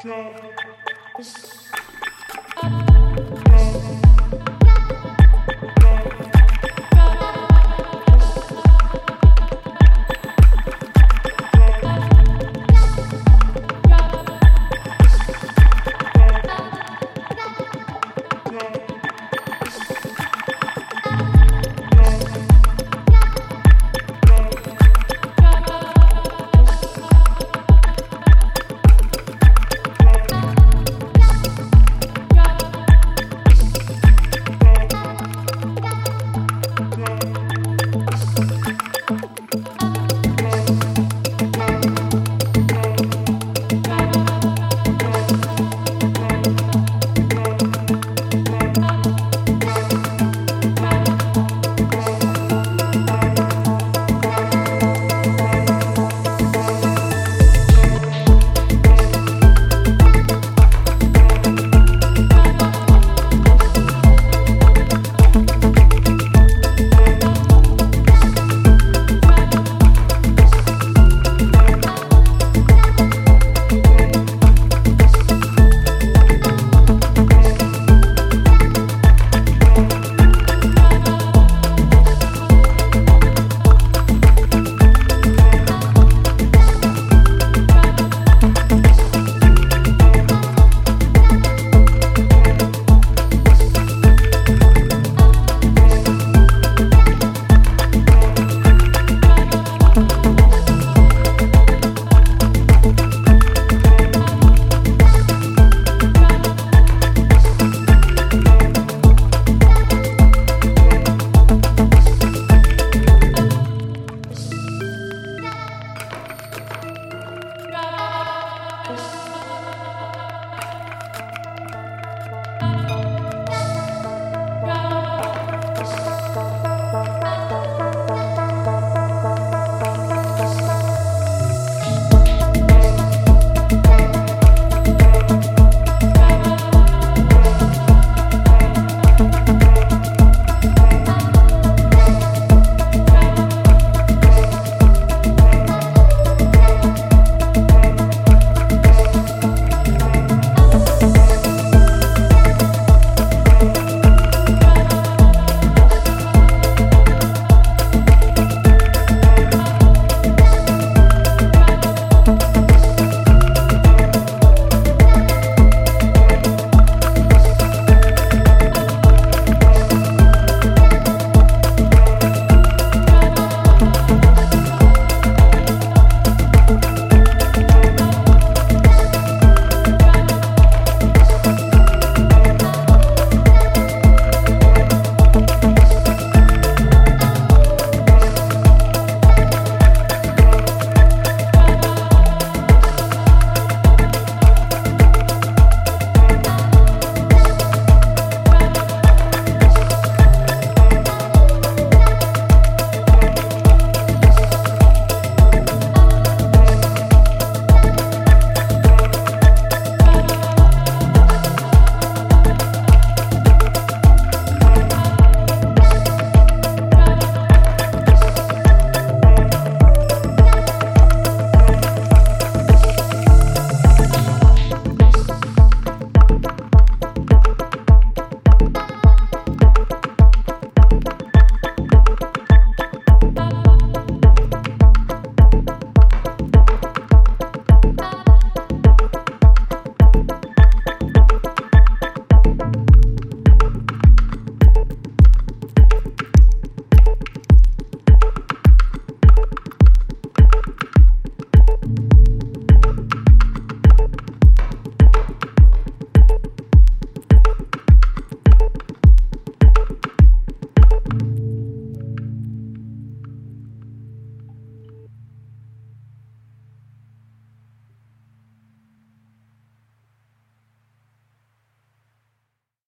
Drop.